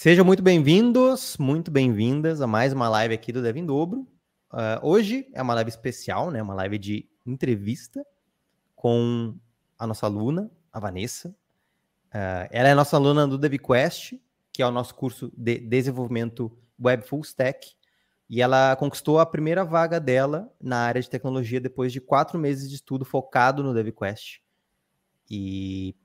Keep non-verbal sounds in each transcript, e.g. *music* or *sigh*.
Sejam muito bem-vindos, muito bem-vindas a mais uma live aqui do Dev em Dobro. Uh, hoje é uma live especial, né? Uma live de entrevista com a nossa aluna, a Vanessa. Uh, ela é nossa aluna do DevQuest, que é o nosso curso de desenvolvimento web full stack. E ela conquistou a primeira vaga dela na área de tecnologia depois de quatro meses de estudo focado no DevQuest. E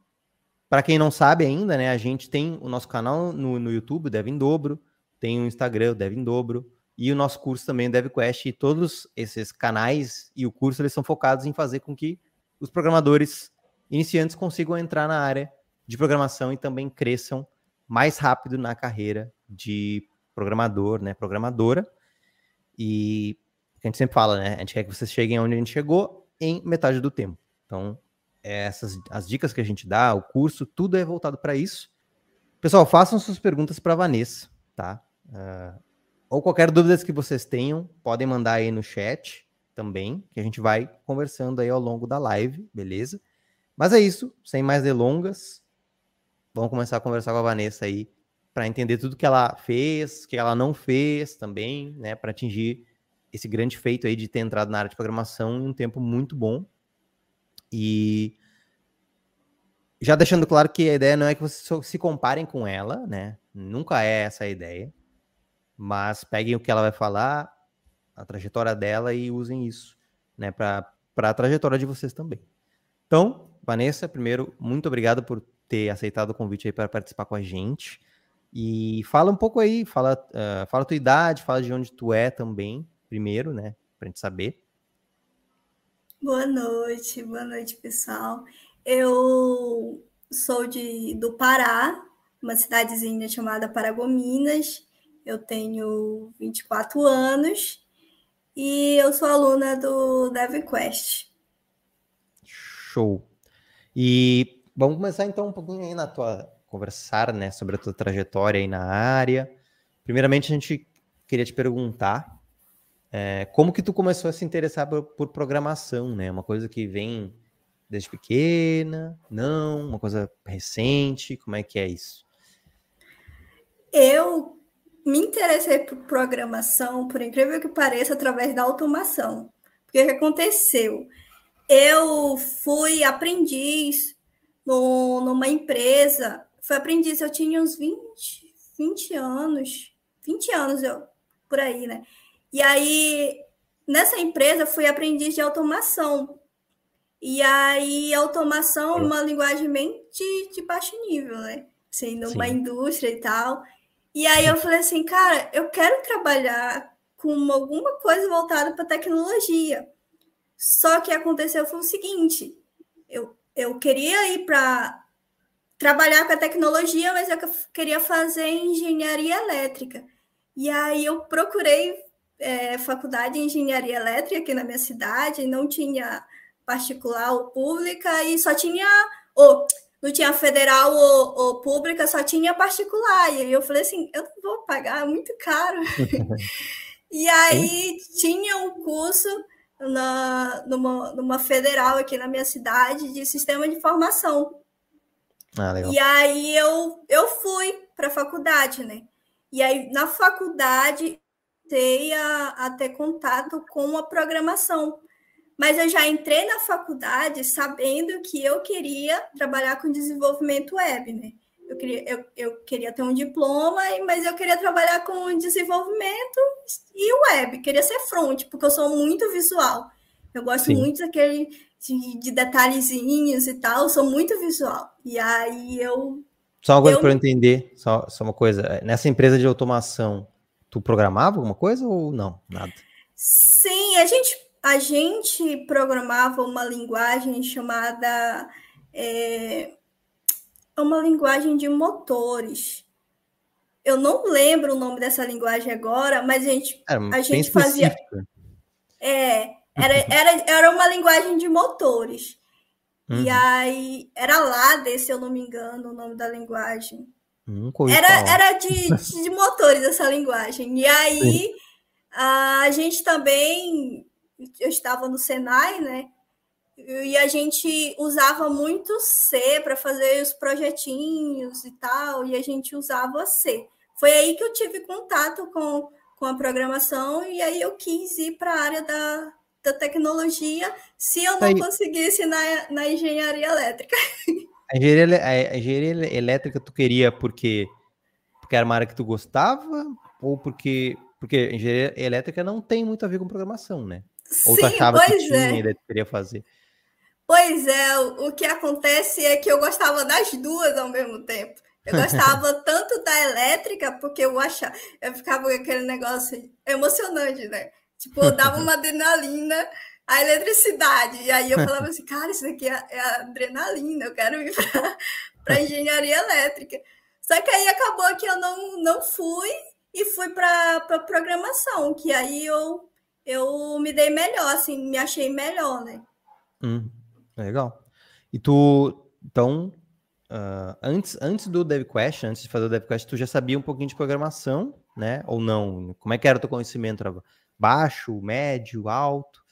para quem não sabe ainda, né, a gente tem o nosso canal no, no YouTube, Dev em Dobro, tem o Instagram, o Dev em Dobro, e o nosso curso também, o DevQuest, e todos esses canais e o curso, eles são focados em fazer com que os programadores iniciantes consigam entrar na área de programação e também cresçam mais rápido na carreira de programador, né, programadora. E a gente sempre fala, né, a gente quer que vocês cheguem onde a gente chegou em metade do tempo. Então, essas as dicas que a gente dá, o curso, tudo é voltado para isso. Pessoal, façam suas perguntas para Vanessa, tá? Uh, ou qualquer dúvida que vocês tenham, podem mandar aí no chat também, que a gente vai conversando aí ao longo da live, beleza? Mas é isso, sem mais delongas, vamos começar a conversar com a Vanessa aí para entender tudo que ela fez, que ela não fez também, né, para atingir esse grande feito aí de ter entrado na área de programação em um tempo muito bom, e já deixando claro que a ideia não é que vocês se comparem com ela, né? Nunca é essa a ideia. Mas peguem o que ela vai falar, a trajetória dela e usem isso, né, para a trajetória de vocês também. Então, Vanessa, primeiro, muito obrigado por ter aceitado o convite aí para participar com a gente. E fala um pouco aí, fala, uh, fala a tua idade, fala de onde tu é também, primeiro, né, para a gente saber. Boa noite, boa noite, pessoal. Eu sou de, do Pará, uma cidadezinha chamada Paragominas. Eu tenho 24 anos e eu sou aluna do DevQuest. Show. E vamos começar então um pouquinho aí na tua conversar, né, sobre a tua trajetória aí na área. Primeiramente, a gente queria te perguntar é, como que tu começou a se interessar por, por, programação, né? Uma coisa que vem desde pequena, não, uma coisa recente, como é que é isso? Eu me interessei por programação, por incrível que pareça, através da automação. O que aconteceu? Eu fui aprendiz no, numa empresa, fui aprendiz, eu tinha uns 20, 20 anos, 20 anos eu, por aí, né? E aí, nessa empresa, fui aprendiz de automação. E aí, automação é uma linguagem bem de, de baixo nível, né? Assim, numa Sim. indústria e tal. E aí eu falei assim, cara, eu quero trabalhar com alguma coisa voltada para tecnologia. Só que aconteceu foi o seguinte, eu, eu queria ir para trabalhar com a tecnologia, mas eu queria fazer engenharia elétrica. E aí eu procurei é, faculdade de engenharia elétrica aqui na minha cidade, não tinha particular ou pública, e só tinha. Ou, não tinha federal ou, ou pública, só tinha particular. E aí eu falei assim: eu não vou pagar, é muito caro. *laughs* e aí tinha um curso na, numa, numa federal aqui na minha cidade de sistema de informação. Ah, e aí eu, eu fui para a faculdade, né? E aí na faculdade comecei a, a ter contato com a programação. Mas eu já entrei na faculdade sabendo que eu queria trabalhar com desenvolvimento web, né? Eu queria, eu, eu queria ter um diploma, mas eu queria trabalhar com desenvolvimento e web, queria ser front, porque eu sou muito visual. Eu gosto Sim. muito daquele de, de, detalhezinhos e tal, eu sou muito visual. E aí eu. Só uma coisa para eu entender, só, só uma coisa. Nessa empresa de automação, Tu programava alguma coisa ou não? Nada. Sim, a gente, a gente programava uma linguagem chamada. É, uma linguagem de motores. Eu não lembro o nome dessa linguagem agora, mas a gente, a gente fazia. É, era, era, era uma linguagem de motores. Uhum. E aí, era lá, se eu não me engano, o nome da linguagem era, era de, *laughs* de motores essa linguagem. E aí a gente também, eu estava no Senai, né? E a gente usava muito C para fazer os projetinhos e tal, e a gente usava C. foi aí que eu tive contato com, com a programação e aí eu quis ir para a área da, da tecnologia se eu não aí. conseguisse na, na engenharia elétrica. *laughs* A engenharia, a engenharia elétrica tu queria porque, porque era uma área que tu gostava ou porque porque engenharia elétrica não tem muito a ver com programação, né? Ou Sim, tu achava que tinha é. e tu queria fazer? Pois é, o, que acontece é que eu gostava das duas ao mesmo tempo. Eu gostava *laughs* tanto da elétrica, porque eu achava, eu ficava com aquele negócio emocionante, né? Tipo, dava uma adrenalina, a eletricidade. E aí eu falava assim, cara, isso aqui é, é adrenalina, eu quero ir para *laughs* engenharia elétrica. Só que aí acabou que eu não, não fui e fui para pro programação, que aí eu, eu me dei melhor, assim, me achei melhor, né? Hum, legal. E tu, então, uh, antes, antes do DevQuest, antes de fazer o DevQuest, tu já sabia um pouquinho de programação, né? Ou não? Como é que era o teu conhecimento? Era baixo, médio, alto?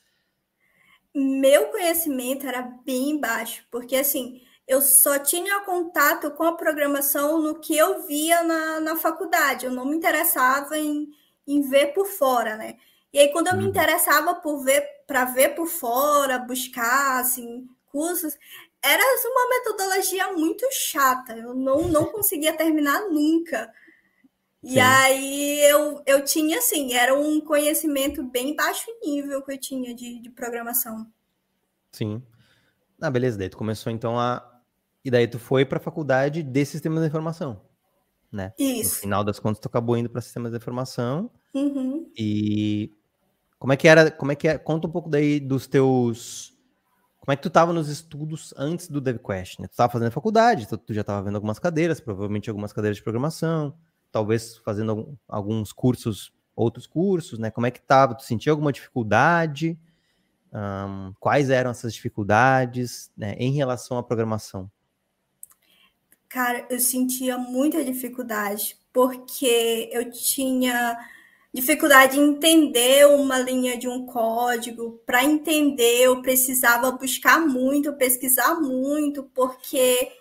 Meu conhecimento era bem baixo, porque assim, eu só tinha contato com a programação no que eu via na, na faculdade, eu não me interessava em, em ver por fora, né? E aí, quando eu me uhum. interessava por ver, para ver por fora, buscar assim, cursos, era uma metodologia muito chata. Eu não, não conseguia terminar nunca. E Sim. aí eu, eu tinha, assim, era um conhecimento bem baixo nível que eu tinha de, de programação. Sim. Ah, beleza. Daí tu começou então a. E daí tu foi para a faculdade de sistemas de informação, né? Isso. No final das contas, tu acabou indo para sistemas de informação. Uhum. E como é que era? Como é que é? Conta um pouco daí dos teus. Como é que tu estava nos estudos antes do DevQuest? Né? Tu estava fazendo faculdade, tu, tu já estava vendo algumas cadeiras, provavelmente algumas cadeiras de programação talvez fazendo alguns cursos, outros cursos, né? Como é que estava? Tu sentia alguma dificuldade? Um, quais eram essas dificuldades né, em relação à programação? Cara, eu sentia muita dificuldade, porque eu tinha dificuldade em entender uma linha de um código. Para entender, eu precisava buscar muito, pesquisar muito, porque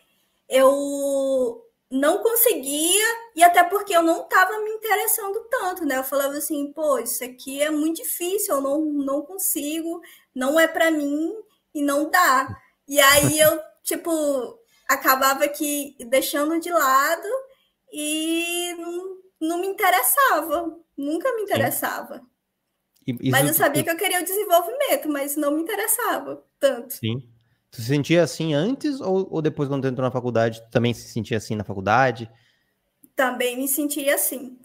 eu não conseguia, e até porque eu não estava me interessando tanto, né? Eu falava assim, pô, isso aqui é muito difícil, eu não, não consigo, não é para mim e não dá. E aí *laughs* eu, tipo, acabava que deixando de lado e não, não me interessava, nunca me interessava. mas eu sabia que eu queria o desenvolvimento, mas não me interessava tanto. Sim. Tu se sentia assim antes ou, ou depois, quando entrou na faculdade, tu também se sentia assim na faculdade? Também me sentia assim.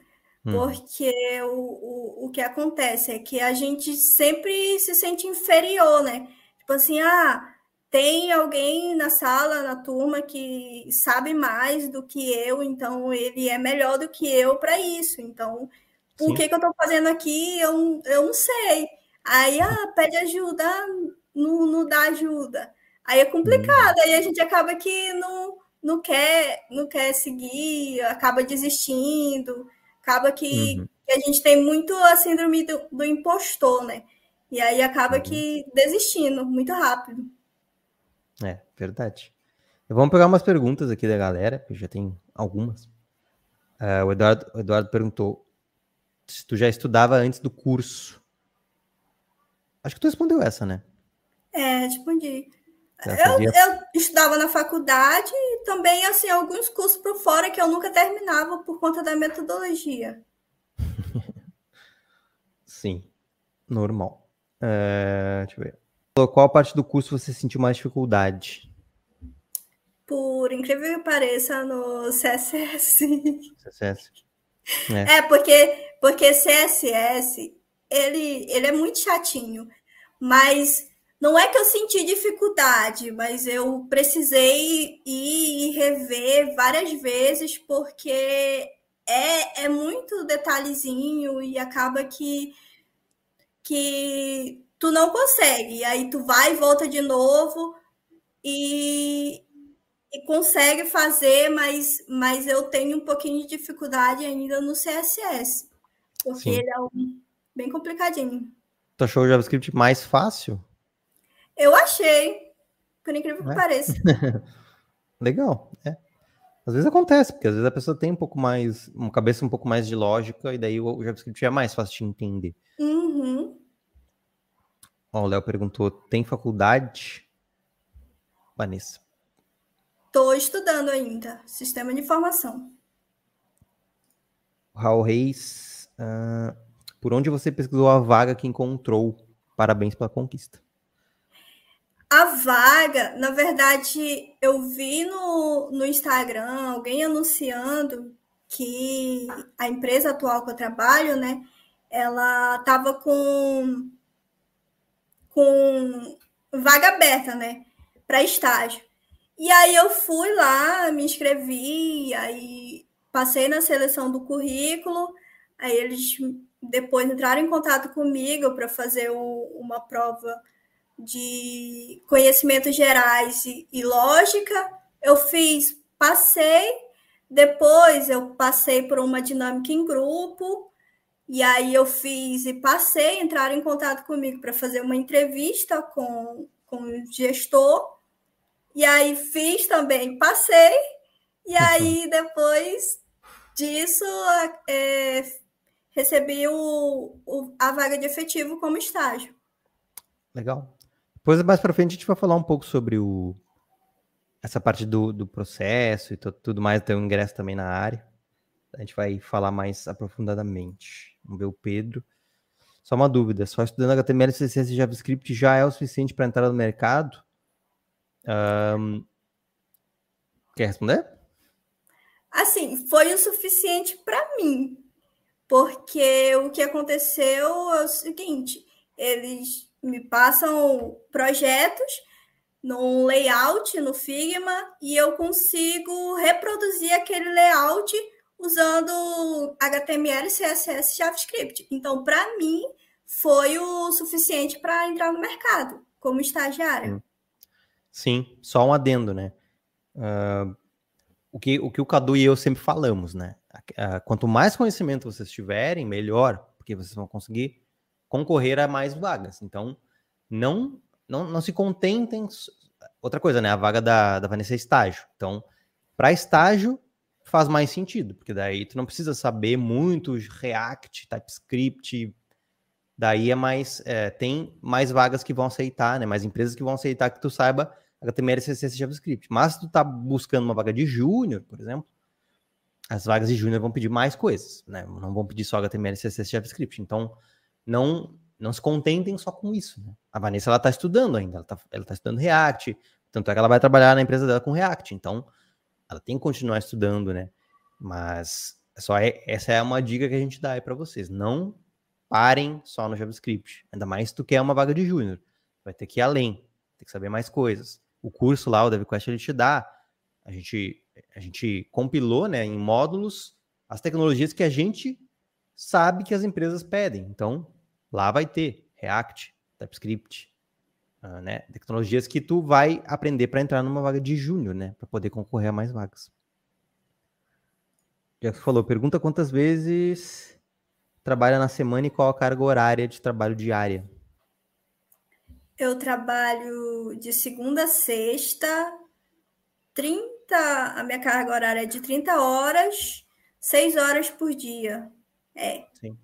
Hum. Porque o, o, o que acontece é que a gente sempre se sente inferior, né? Tipo assim, ah, tem alguém na sala, na turma, que sabe mais do que eu, então ele é melhor do que eu para isso. Então, por que, que eu estou fazendo aqui? Eu, eu não sei. Aí, ah, pede ajuda, não, não dá ajuda. Aí é complicado, aí a gente acaba que não, não, quer, não quer seguir, acaba desistindo, acaba que, uhum. que a gente tem muito a síndrome do, do impostor, né? E aí acaba uhum. que desistindo muito rápido. É, verdade. Vamos pegar umas perguntas aqui da galera, que já tem algumas. Uh, o, Eduardo, o Eduardo perguntou se tu já estudava antes do curso. Acho que tu respondeu essa, né? É, respondi. Eu, eu, estudava na faculdade e também, assim, alguns cursos por fora que eu nunca terminava por conta da metodologia. *laughs* Sim, normal. É, deixa eu ver. Qual parte do curso você sentiu mais dificuldade? Por incrível que pareça, no CSS. CSS. É, é porque, porque CSS, ele, ele é muito chatinho, mas não é que eu senti dificuldade, mas eu precisei ir e rever várias vezes, porque é, é muito detalhezinho e acaba que, que tu não consegue. Aí tu vai e volta de novo e, e consegue fazer, mas, mas eu tenho um pouquinho de dificuldade ainda no CSS, porque Sim. ele é um, bem complicadinho. Tu achou o JavaScript mais fácil? Eu achei, por incrível que é. pareça. *laughs* Legal, é. Às vezes acontece, porque às vezes a pessoa tem um pouco mais, uma cabeça um pouco mais de lógica, e daí o JavaScript é mais fácil de entender. Uhum. Ó, o Léo perguntou: tem faculdade? Vanessa. Estou estudando ainda, sistema de informação. Raul Reis, uh, por onde você pesquisou a vaga que encontrou? Parabéns pela conquista. A vaga, na verdade, eu vi no, no Instagram alguém anunciando que a empresa atual que eu trabalho, né, ela tava com com vaga aberta, né, para estágio. E aí eu fui lá, me inscrevi, aí passei na seleção do currículo, aí eles depois entraram em contato comigo para fazer o, uma prova de conhecimentos gerais e, e lógica. Eu fiz, passei, depois eu passei por uma dinâmica em grupo, e aí eu fiz e passei, entraram em contato comigo para fazer uma entrevista com, com o gestor. E aí fiz também, passei. E *laughs* aí depois disso é, recebi o, o, a vaga de efetivo como estágio. Legal. Depois, mais para frente, a gente vai falar um pouco sobre o, essa parte do, do processo e tudo mais, ter um ingresso também na área. A gente vai falar mais aprofundadamente. Vamos ver o Pedro. Só uma dúvida: só estudando HTML, CSS e JavaScript já é o suficiente para entrar no mercado? Um, quer responder? Assim, foi o suficiente para mim, porque o que aconteceu é o seguinte: eles me passam projetos num layout no Figma e eu consigo reproduzir aquele layout usando HTML, CSS, JavaScript. Então, para mim, foi o suficiente para entrar no mercado como estagiária. Sim, só um adendo, né? Uh, o, que, o que o Cadu e eu sempre falamos, né? Uh, quanto mais conhecimento vocês tiverem, melhor, porque vocês vão conseguir concorrer a mais vagas. Então, não não, não se contentem. Outra coisa, né? A vaga da, da Vanessa é estágio. Então, para estágio, faz mais sentido, porque daí tu não precisa saber muito React, TypeScript. Daí é mais. É, tem mais vagas que vão aceitar, né? Mais empresas que vão aceitar que tu saiba HTML, CSS e JavaScript. Mas se tu tá buscando uma vaga de júnior, por exemplo, as vagas de júnior vão pedir mais coisas, né? Não vão pedir só HTML, CSS e JavaScript. Então, não não se contentem só com isso. Né? A Vanessa ela está estudando ainda, ela está ela tá estudando React, tanto é que ela vai trabalhar na empresa dela com React, então ela tem que continuar estudando, né? Mas só é, essa é uma dica que a gente dá aí para vocês. Não parem só no JavaScript, ainda mais se tu quer uma vaga de júnior. Vai ter que ir além, tem que saber mais coisas. O curso lá, o DevQuest, ele te dá. A gente, a gente compilou né, em módulos as tecnologias que a gente sabe que as empresas pedem. Então, Lá vai ter React, TypeScript, uh, né? Tecnologias que tu vai aprender para entrar numa vaga de júnior, né? Para poder concorrer a mais vagas. Já que falou, pergunta quantas vezes trabalha na semana e qual a carga horária de trabalho diária? Eu trabalho de segunda a sexta, 30, a minha carga horária é de 30 horas, 6 horas por dia. É. Sim.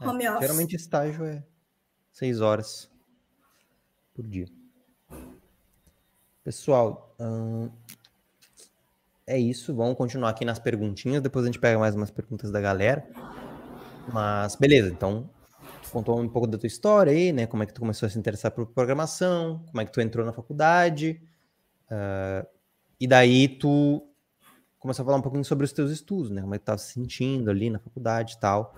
É, home é, office. Geralmente estágio é seis horas por dia. Pessoal, hum, é isso. Vamos continuar aqui nas perguntinhas. Depois a gente pega mais umas perguntas da galera. Mas beleza, então contou um pouco da tua história aí, né? Como é que tu começou a se interessar por programação, como é que tu entrou na faculdade. Uh, e daí tu começou a falar um pouquinho sobre os teus estudos, né? Como é que tu estava se sentindo ali na faculdade e tal.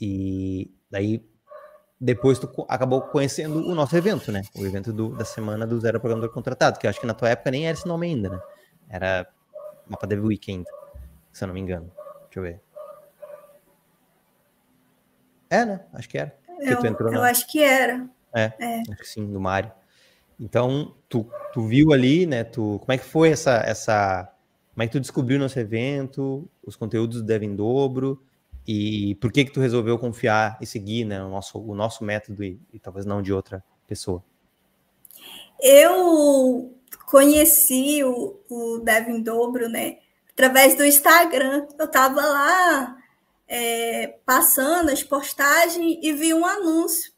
E daí depois tu acabou conhecendo o nosso evento, né? O evento do, da semana do Zero Programador Contratado, que eu acho que na tua época nem era esse nome ainda, né? Era Mapa Dev Weekend, se eu não me engano. Deixa eu ver. É, né? Acho que era. Eu, que eu acho que era. É, é, acho que sim, do Mário. Então, tu, tu viu ali, né? Tu, como é que foi essa, essa. Como é que tu descobriu nosso evento, os conteúdos do Dev em Dobro? E por que que tu resolveu confiar e seguir né, o, nosso, o nosso método e, e talvez não de outra pessoa? Eu conheci o, o Devin Dobro, né, através do Instagram. Eu estava lá é, passando as postagens e vi um anúncio.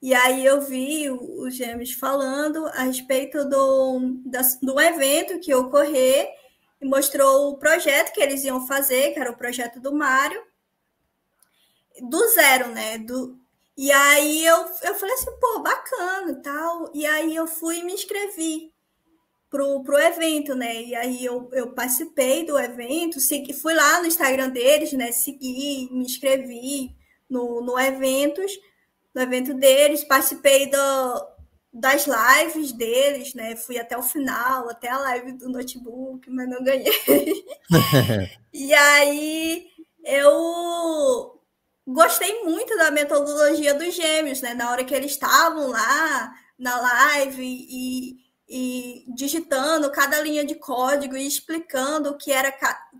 E aí eu vi os gêmeos falando a respeito do, da, do evento que ia ocorrer e mostrou o projeto que eles iam fazer, que era o projeto do Mário, do zero, né? Do, e aí eu, eu falei assim, pô, bacana e tal. E aí eu fui e me inscrevi pro, pro evento, né? E aí eu, eu participei do evento, segui, fui lá no Instagram deles, né? Segui, me inscrevi no, no eventos, no evento deles, participei do, das lives deles, né? Fui até o final, até a live do notebook, mas não ganhei. *laughs* *laughs* e aí eu gostei muito da metodologia dos gêmeos, né? Na hora que eles estavam lá na live e e digitando cada linha de código e explicando o que era,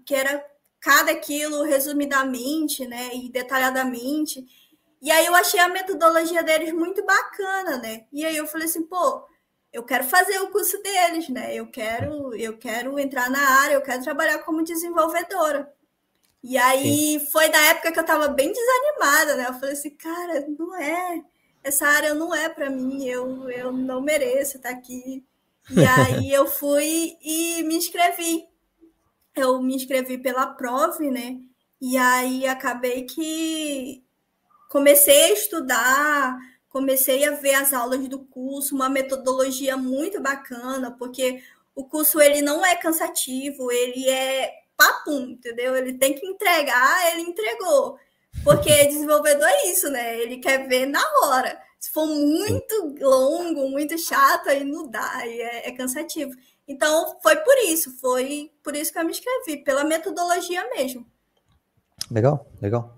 que era cada aquilo resumidamente, né, e detalhadamente. E aí eu achei a metodologia deles muito bacana, né? E aí eu falei assim, pô, eu quero fazer o curso deles, né? Eu quero, eu quero entrar na área, eu quero trabalhar como desenvolvedora. E aí Sim. foi na época que eu estava bem desanimada, né? Eu falei assim, cara, não é, essa área não é para mim, eu, eu não mereço estar aqui. E aí *laughs* eu fui e me inscrevi. Eu me inscrevi pela prova, né? E aí acabei que comecei a estudar, comecei a ver as aulas do curso, uma metodologia muito bacana, porque o curso ele não é cansativo, ele é papum, entendeu? Ele tem que entregar, ele entregou. Porque desenvolvedor é isso, né? Ele quer ver na hora. Se for muito longo, muito chato, aí não dá, aí é, é cansativo. Então, foi por isso, foi por isso que eu me inscrevi, pela metodologia mesmo. Legal, legal.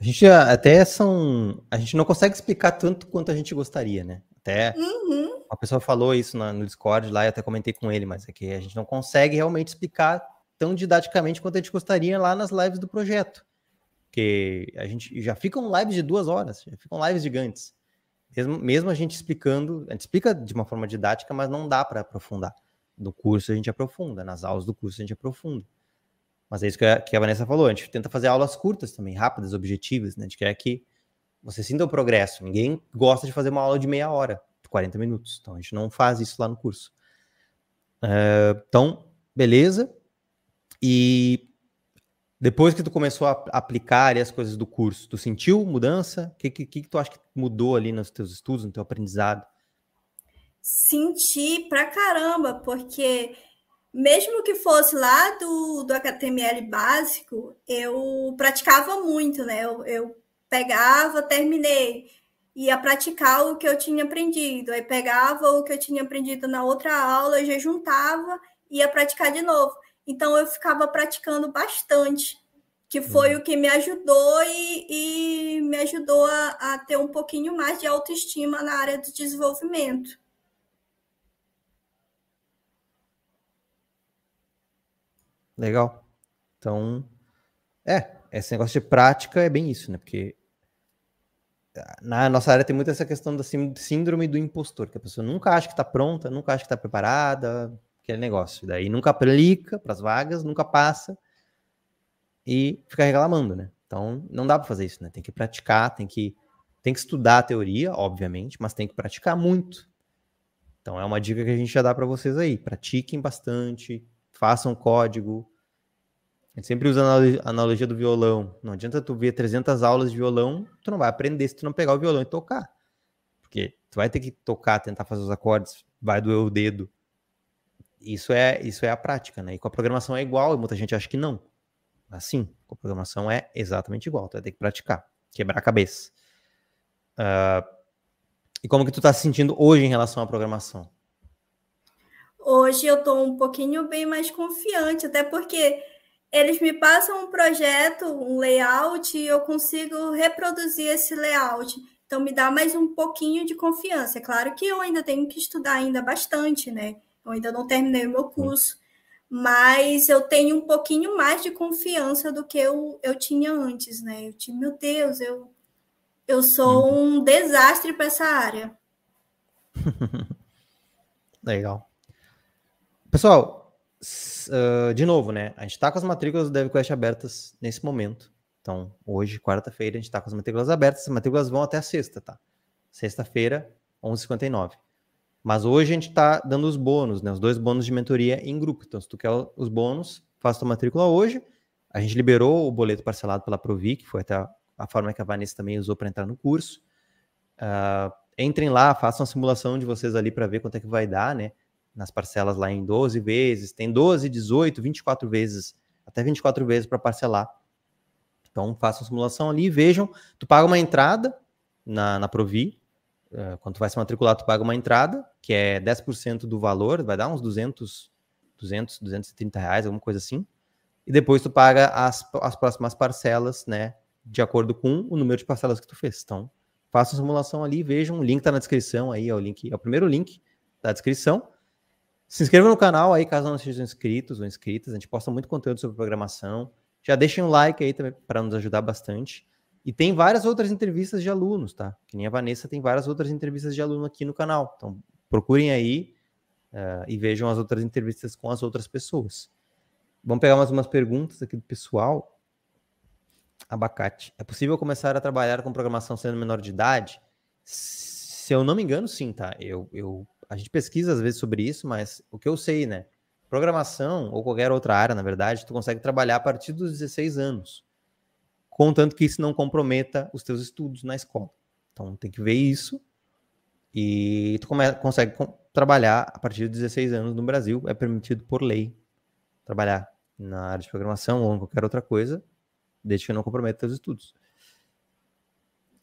A gente até são. A gente não consegue explicar tanto quanto a gente gostaria, né? Até uhum. a pessoa falou isso no Discord lá, eu até comentei com ele, mas é que a gente não consegue realmente explicar tão didaticamente quanto a gente gostaria lá nas lives do projeto. Porque a gente já ficam lives de duas horas, já ficam lives gigantes. Mesmo, mesmo a gente explicando, a gente explica de uma forma didática, mas não dá para aprofundar. No curso a gente aprofunda, nas aulas do curso a gente aprofunda. Mas é isso que a, que a, Vanessa falou, a gente tenta fazer aulas curtas também, rápidas, objetivas, né? A gente quer que você sinta o progresso. Ninguém gosta de fazer uma aula de meia hora, de 40 minutos. Então a gente não faz isso lá no curso. Uh, então, beleza. E depois que tu começou a aplicar as coisas do curso, tu sentiu mudança? O que, que, que tu acha que mudou ali nos teus estudos, no teu aprendizado? Senti pra caramba, porque mesmo que fosse lá do, do HTML básico, eu praticava muito, né? Eu, eu pegava, terminei, ia praticar o que eu tinha aprendido, aí pegava o que eu tinha aprendido na outra aula, já juntava, ia praticar de novo. Então eu ficava praticando bastante, que foi uhum. o que me ajudou e, e me ajudou a, a, ter um pouquinho mais de autoestima na área do desenvolvimento. Legal. Então, é, esse negócio de prática é bem isso, né? Porque na nossa área tem muito essa questão da síndrome do impostor, que a pessoa nunca acha que está pronta, nunca acha que está preparada, aquele negócio. Daí nunca aplica para as vagas, nunca passa e fica reclamando, né? Então não dá para fazer isso, né? Tem que praticar, tem que tem que estudar a teoria, obviamente, mas tem que praticar muito. Então é uma dica que a gente já dá para vocês aí. Pratiquem bastante, façam código. A gente sempre usa a analogia do violão. Não adianta tu ver 300 aulas de violão, tu não vai aprender se tu não pegar o violão e tocar. Porque tu vai ter que tocar, tentar fazer os acordes, vai doer o dedo. Isso é, isso é a prática, né? E com a programação é igual, e muita gente acha que não. Assim, com a programação é exatamente igual, tu vai ter que praticar, quebrar a cabeça. Uh, e como que tu tá se sentindo hoje em relação à programação? Hoje eu tô um pouquinho bem mais confiante, até porque eles me passam um projeto, um layout, e eu consigo reproduzir esse layout. Então me dá mais um pouquinho de confiança. É claro que eu ainda tenho que estudar ainda bastante, né? Eu ainda não terminei o meu curso, mas eu tenho um pouquinho mais de confiança do que eu, eu tinha antes, né? Eu tinha, meu Deus, eu, eu sou uhum. um desastre para essa área. *laughs* Legal. Pessoal, uh, de novo, né? A gente está com as matrículas do DevQuest abertas nesse momento. Então, hoje, quarta-feira, a gente está com as matrículas abertas. As matrículas vão até a sexta, tá? Sexta-feira, 11h59. Mas hoje a gente está dando os bônus, né? Os dois bônus de mentoria em grupo. Então, se tu quer os bônus, faça tua matrícula hoje. A gente liberou o boleto parcelado pela Provi, que foi até a, forma que a Vanessa também usou para entrar no curso. Uh, entrem lá, façam a simulação de vocês ali para ver quanto é que vai dar, né? Nas parcelas lá em 12 vezes. Tem 12, 18, 24 vezes, até 24 vezes para parcelar. Então, façam a simulação ali, vejam. Tu paga uma entrada na, na Provi, quando tu vai se matricular, tu paga uma entrada, que é 10% do valor, vai dar uns 200, 200, 230 reais, alguma coisa assim. E depois tu paga as, as próximas parcelas, né, de acordo com o número de parcelas que tu fez. Então, faça a simulação ali, vejam, o link tá na descrição aí, é o link, é o primeiro link da descrição. Se inscreva no canal aí, caso não sejam inscritos ou inscritas, a gente posta muito conteúdo sobre programação. Já deixem um like aí também para nos ajudar bastante. E tem várias outras entrevistas de alunos, tá? Que nem a Vanessa tem várias outras entrevistas de aluno aqui no canal. Então, procurem aí uh, e vejam as outras entrevistas com as outras pessoas. Vamos pegar mais umas perguntas aqui do pessoal. Abacate. É possível começar a trabalhar com programação sendo menor de idade? Se eu não me engano, sim, tá? Eu, eu, a gente pesquisa às vezes sobre isso, mas o que eu sei, né? Programação ou qualquer outra área, na verdade, tu consegue trabalhar a partir dos 16 anos contanto que isso não comprometa os teus estudos na escola. Então tem que ver isso e tu come, consegue trabalhar a partir de 16 anos no Brasil, é permitido por lei trabalhar na área de programação ou em qualquer outra coisa, desde que não comprometa teus estudos.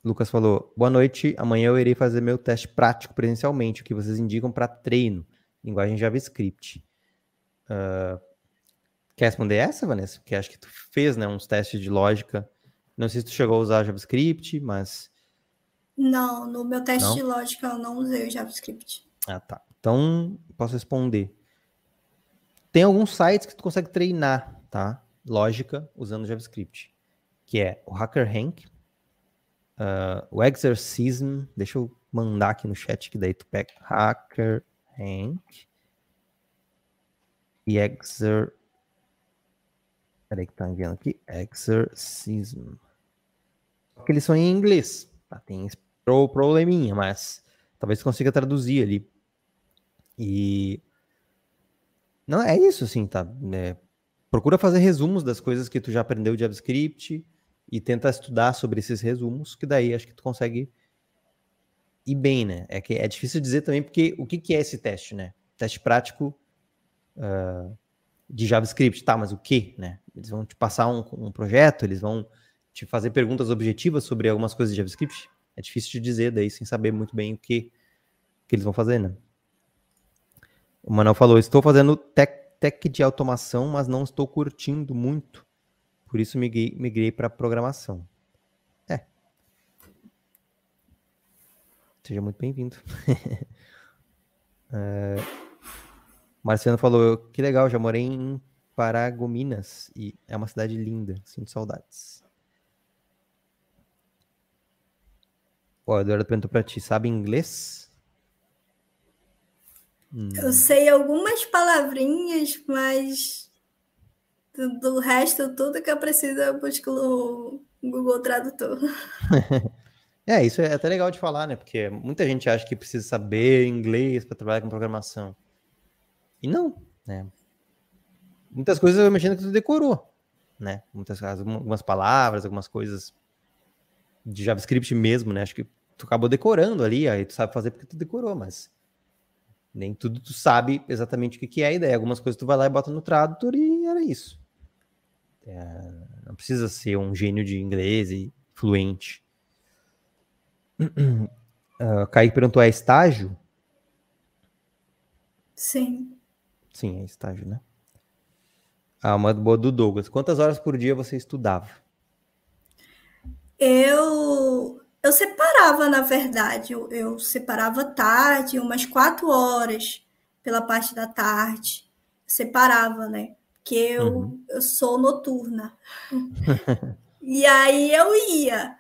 Lucas falou: Boa noite. Amanhã eu irei fazer meu teste prático presencialmente, o que vocês indicam para treino, linguagem JavaScript. Uh, quer responder essa, Vanessa? Porque acho que tu fez né, uns testes de lógica não sei se tu chegou a usar JavaScript, mas. Não, no meu teste não? de lógica eu não usei o JavaScript. Ah, tá. Então, posso responder. Tem alguns sites que tu consegue treinar, tá? Lógica usando JavaScript. Que é o HackerRank, uh, o Exercism. Deixa eu mandar aqui no chat que daí tu pega HackerRank e Exer Peraí que tá enviando aqui. Exorcism. Porque eles são em inglês. Tá? Tem esse probleminha, mas talvez consiga traduzir ali. E. Não, é isso, assim, tá? É, procura fazer resumos das coisas que tu já aprendeu de JavaScript e tenta estudar sobre esses resumos, que daí acho que tu consegue ir bem, né? É que é difícil dizer também, porque o que, que é esse teste, né? Teste prático. Uh, de JavaScript, tá, mas o que, né? Eles vão te passar um, um, projeto, eles vão te fazer perguntas objetivas sobre algumas coisas de JavaScript. É difícil de dizer daí sem saber muito bem o que, que eles vão fazer, né? O Manuel falou: estou fazendo tech, tech de automação, mas não estou curtindo muito. Por isso migrei, migrei para programação. É. Seja muito bem-vindo. *laughs* é... Marciano falou: que legal, já morei em Paragominas e é uma cidade linda, sinto saudades. Ó, o Eduardo perguntou pra ti: sabe inglês? Hum. Eu sei algumas palavrinhas, mas do, do, resto, tudo que eu preciso eu busco no Google Tradutor. *laughs* é, isso é até legal de falar, né? Porque muita gente acha que precisa saber inglês para trabalhar com programação. E não, né? Muitas coisas eu imagino que tu decorou, né? Muitas algumas palavras, algumas coisas de JavaScript mesmo, né? Acho que tu acabou decorando ali, aí tu sabe fazer porque tu decorou, mas nem tudo tu sabe exatamente o que, que é a ideia. Algumas coisas tu vai lá e bota no tradutor e era isso. É, não precisa ser um gênio de inglês e fluente. Uh, *clears throat* Kaique perguntou: é estágio? Sim. Sim, é estágio, né? Ah, uma boa do Douglas. Quantas horas por dia você estudava? Eu eu separava, na verdade. Eu, eu separava tarde, umas quatro horas pela parte da tarde. Separava, né? Porque eu, uhum. eu sou noturna. e aí eu ia.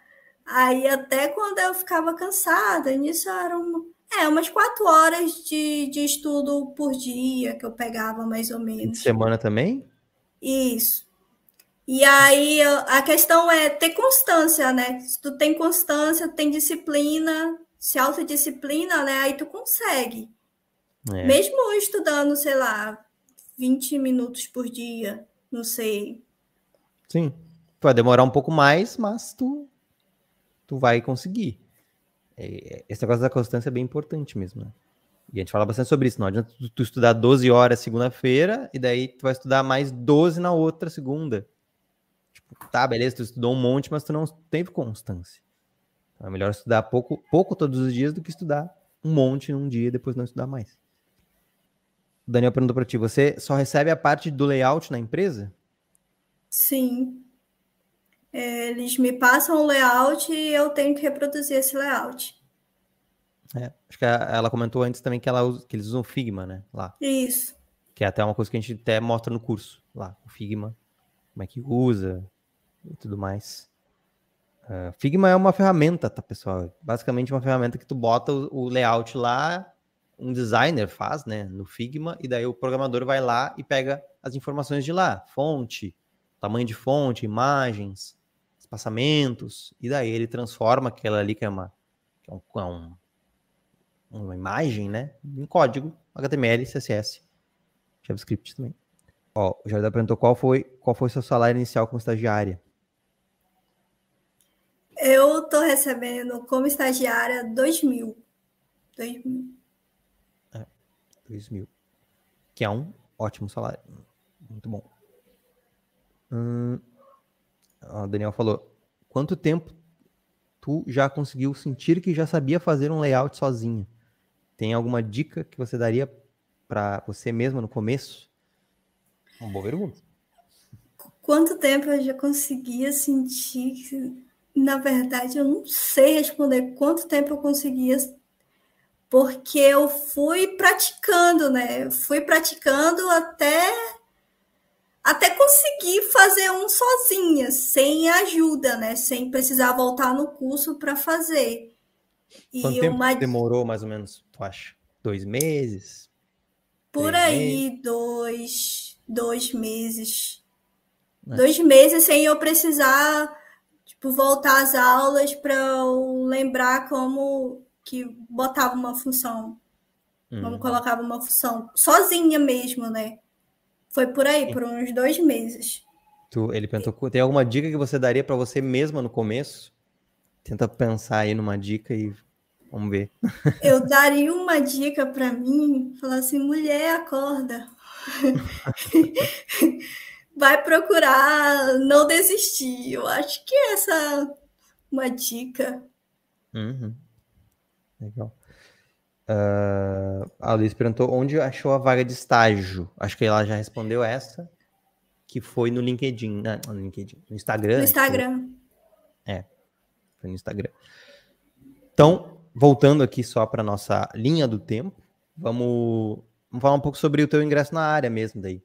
Aí até quando eu ficava cansada, nisso era uma, É, umas quatro horas de, de estudo por dia que eu pegava, mais ou menos. De semana também? Isso. E aí a questão é ter constância, né? Se tu tem constância, tem disciplina, se autodisciplina, né? Aí tu consegue. É. Mesmo estudando, sei lá, 20 minutos por dia, não sei. Sim. Vai demorar um pouco mais, mas tu, tu vai conseguir. É, esse negócio da constância é bem importante mesmo, né? E a gente fala bastante sobre isso. Não adianta tu, tu estudar 12 horas segunda-feira e daí tu vai estudar mais 12 na outra segunda. Tá, beleza, tu estudou um monte, mas tu não teve constância. Então é melhor estudar pouco, pouco todos os dias do que estudar um monte num dia e depois não estudar mais. O Daniel perguntou para ti, você só recebe a parte do layout na empresa? Sim. É, eles me passam o layout e eu tenho que reproduzir esse layout. É, acho que ela comentou antes também que, ela usa, que eles usam Figma, né? Lá. Isso. Que é até uma coisa que a gente até mostra no curso lá, o Figma, como é que usa e tudo mais. Uh, Figma é uma ferramenta, tá, pessoal? Basicamente uma ferramenta que tu bota o, o layout lá, um designer faz, né, no Figma, e daí o programador vai lá e pega as informações de lá, fonte, tamanho de fonte, imagens, espaçamentos, e daí ele transforma aquela ali que é uma, que é um, é um, uma imagem, né, em código HTML, CSS, JavaScript também. Ó, o Jardim perguntou qual foi qual foi seu salário inicial como estagiária. Eu tô recebendo como estagiária 2 mil. 2 mil. É, 2 mil. Que é um ótimo salário. Muito bom. Hum, o Daniel falou: quanto tempo tu já conseguiu sentir que já sabia fazer um layout sozinho? Tem alguma dica que você daria para você mesma no começo? Uma boa pergunta. Quanto tempo eu já conseguia sentir que na verdade, eu não sei responder quanto tempo eu conseguia, porque eu fui praticando, né? Eu fui praticando até até conseguir fazer um sozinha, sem ajuda, né? Sem precisar voltar no curso para fazer. E Quanto tempo uma... demorou, mais ou menos, tu acha? Dois meses? Por aí, meses? dois, dois meses. É. Dois meses sem eu precisar tipo, voltar às aulas para eu lembrar como que botava uma função. Uhum. Como colocava uma função. Sozinha mesmo, né? Foi por aí, por uns dois meses. Tu, ele perguntou, tem alguma dica que você daria para você mesma no começo? Tenta pensar aí numa dica e vamos ver. *laughs* Eu daria uma dica para mim, falar assim, mulher, acorda. *laughs* vai procurar não desistir. Eu acho que essa é uma dica. Uhum. Legal. Uh, a Luiz perguntou onde achou a vaga de estágio. Acho que ela já respondeu essa, que foi no LinkedIn, né? no LinkedIn, no Instagram. No Instagram. Foi... É, foi no Instagram. Então, voltando aqui só para nossa linha do tempo, vamos, vamos falar um pouco sobre o teu ingresso na área mesmo daí.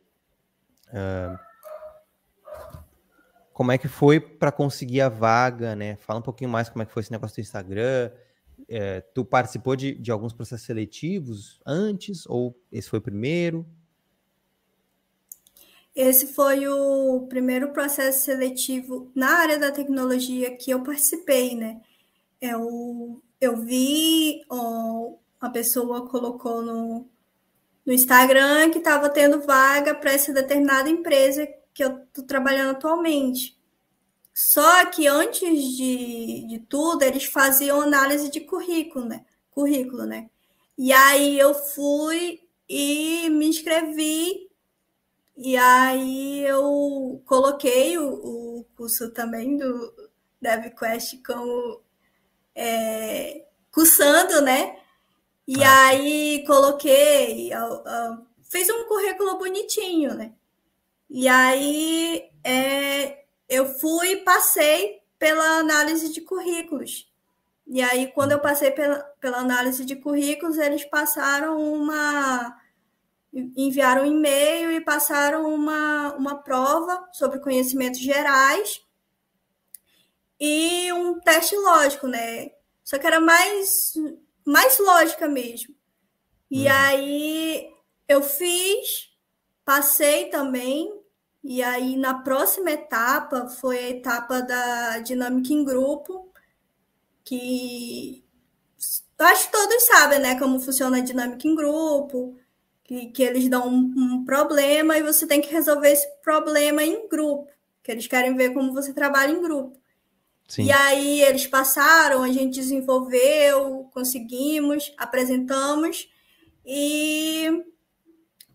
Uh, como é que foi para conseguir a vaga, né? Fala um pouquinho mais como é que foi esse negócio do Instagram. É, tu participou de, de alguns processos seletivos antes ou esse foi o primeiro? Esse foi o primeiro processo seletivo na área da tecnologia que eu participei, né? Eu, eu vi, ó, a pessoa colocou no, no Instagram que estava tendo vaga para essa determinada empresa que eu estou trabalhando atualmente. Só que antes de, de tudo, eles faziam análise de currículo, né? Currículo, né? E aí eu fui e me inscrevi. E aí eu coloquei o, o curso também do DevQuest como é, cursando, né? E ah. aí coloquei, fiz um currículo bonitinho, né? E aí é, eu fui e passei pela análise de currículos. E aí, quando eu passei pela, pela análise de currículos, eles passaram uma. enviaram um e-mail e passaram uma, uma prova sobre conhecimentos gerais e um teste lógico, né? Só que era mais mais lógica mesmo. E uhum. aí eu fiz, passei também, e aí na próxima etapa foi a etapa da dinâmica em grupo, que acho que todos sabem, né, como funciona a dinâmica em grupo, que, que eles dão um, um problema e você tem que resolver esse problema em grupo, que eles querem ver como você trabalha em grupo. Sim. E aí eles passaram, a gente desenvolveu, conseguimos, apresentamos e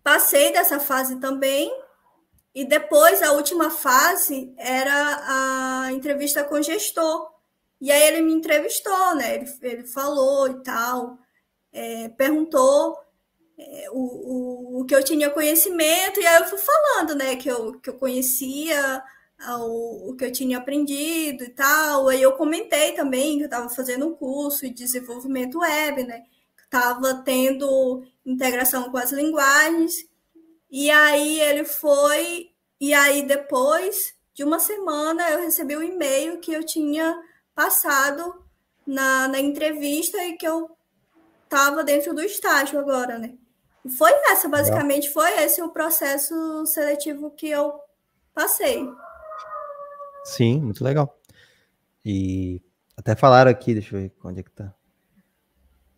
passei dessa fase também. E depois a última fase era a entrevista com o gestor. E aí ele me entrevistou, né? Ele, ele falou e tal, é, perguntou é, o, o, o que eu tinha conhecimento, e aí eu fui falando, né? Que eu, que eu conhecia o, o que eu tinha aprendido e tal. Aí eu comentei também que eu estava fazendo um curso de desenvolvimento web, né? Estava tendo integração com as linguagens. E aí ele foi, e aí depois de uma semana eu recebi um e-mail que eu tinha passado na, na entrevista e que eu estava dentro do estágio agora, né? E foi essa, basicamente, foi esse o processo seletivo que eu passei. Sim, muito legal. E até falaram aqui, deixa eu ver onde é que tá.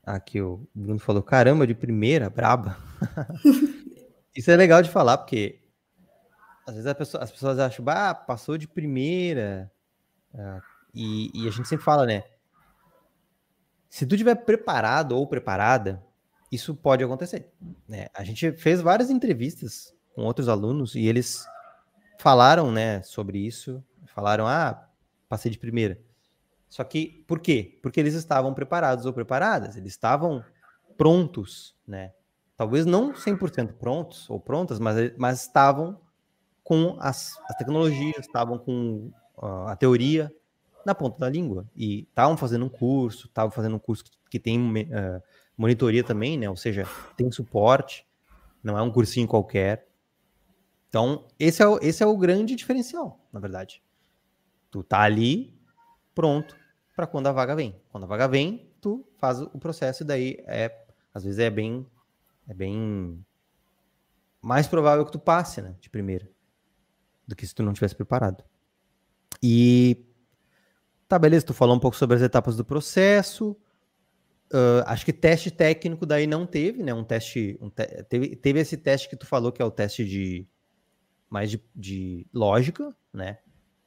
Aqui o Bruno falou, caramba, de primeira, braba. *laughs* Isso é legal de falar, porque às vezes pessoa, as pessoas acham, ah, passou de primeira. Ah, e, e, a gente sempre fala, né? Se tu tiver preparado ou preparada, isso pode acontecer. Né? A gente fez várias entrevistas com outros alunos e eles falaram, né, sobre isso Falaram, ah, passei de primeira. Só que, por quê? Porque eles estavam preparados ou preparadas, eles estavam prontos, né? Talvez não 100% prontos ou prontas, mas, mas estavam com as, as tecnologias, estavam com uh, a teoria na ponta da língua. E estavam fazendo um curso, estavam fazendo um curso que tem uh, monitoria também, né? Ou seja, tem suporte, não é um cursinho qualquer. Então, esse é o, esse é o grande diferencial, na verdade. Tu tá ali pronto para quando a vaga vem. Quando a vaga vem, tu faz o processo e daí é às vezes é bem é bem mais provável que tu passe, né, de primeira, do que se tu não tivesse preparado. E tá beleza, tu falou um pouco sobre as etapas do processo. Uh, acho que teste técnico daí não teve, né? Um teste, um te teve, teve esse teste que tu falou que é o teste de mais de, de lógica, né?